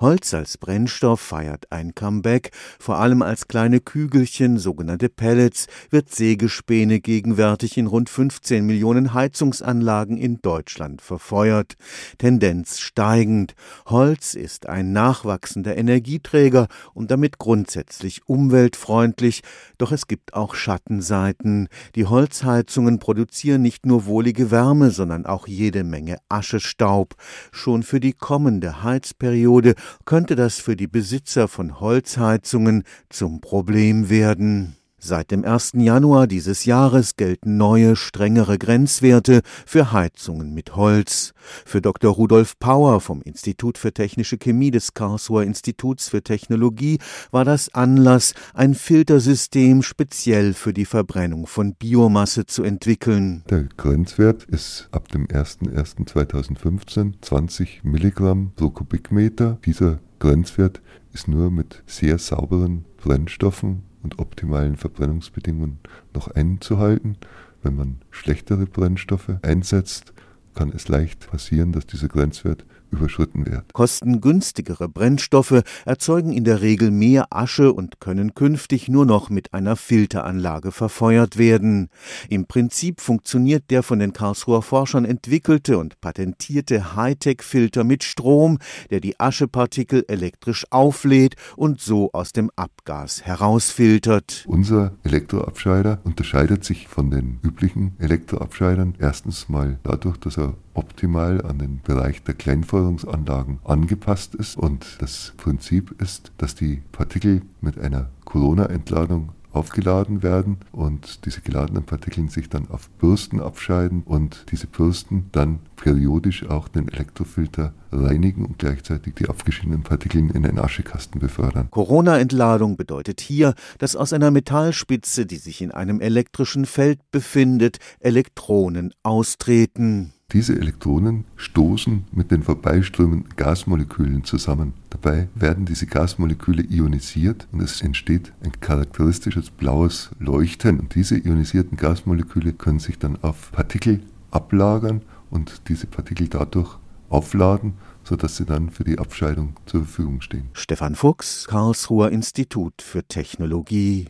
Holz als Brennstoff feiert ein Comeback, vor allem als kleine Kügelchen, sogenannte Pellets, wird Sägespäne gegenwärtig in rund 15 Millionen Heizungsanlagen in Deutschland verfeuert. Tendenz steigend. Holz ist ein nachwachsender Energieträger und damit grundsätzlich umweltfreundlich, doch es gibt auch Schattenseiten. Die Holzheizungen produzieren nicht nur wohlige Wärme, sondern auch jede Menge Aschestaub. Schon für die kommende Heizperiode könnte das für die Besitzer von Holzheizungen zum Problem werden. Seit dem 1. Januar dieses Jahres gelten neue, strengere Grenzwerte für Heizungen mit Holz. Für Dr. Rudolf Pauer vom Institut für Technische Chemie des Karlsruher Instituts für Technologie war das Anlass, ein Filtersystem speziell für die Verbrennung von Biomasse zu entwickeln. Der Grenzwert ist ab dem 01.01.2015 20 Milligramm pro Kubikmeter. Dieser Grenzwert ist nur mit sehr sauberen Brennstoffen und optimalen Verbrennungsbedingungen noch einzuhalten. Wenn man schlechtere Brennstoffe einsetzt, kann es leicht passieren, dass dieser Grenzwert überschritten wird. Kostengünstigere Brennstoffe erzeugen in der Regel mehr Asche und können künftig nur noch mit einer Filteranlage verfeuert werden. Im Prinzip funktioniert der von den Karlsruher Forschern entwickelte und patentierte Hightech-Filter mit Strom, der die Aschepartikel elektrisch auflädt und so aus dem Abgas herausfiltert. Unser Elektroabscheider unterscheidet sich von den üblichen Elektroabscheidern erstens mal dadurch, dass er optimal an den Bereich der Kleinfeuerungsanlagen angepasst ist. Und das Prinzip ist, dass die Partikel mit einer Corona-Entladung aufgeladen werden und diese geladenen Partikel sich dann auf Bürsten abscheiden und diese Bürsten dann periodisch auch den Elektrofilter reinigen und gleichzeitig die abgeschiedenen Partikel in den Aschekasten befördern. Corona-Entladung bedeutet hier, dass aus einer Metallspitze, die sich in einem elektrischen Feld befindet, Elektronen austreten. Diese Elektronen stoßen mit den vorbeiströmenden Gasmolekülen zusammen. Dabei werden diese Gasmoleküle ionisiert und es entsteht ein charakteristisches blaues Leuchten. Und diese ionisierten Gasmoleküle können sich dann auf Partikel ablagern und diese Partikel dadurch aufladen, sodass sie dann für die Abscheidung zur Verfügung stehen. Stefan Fuchs, Karlsruher Institut für Technologie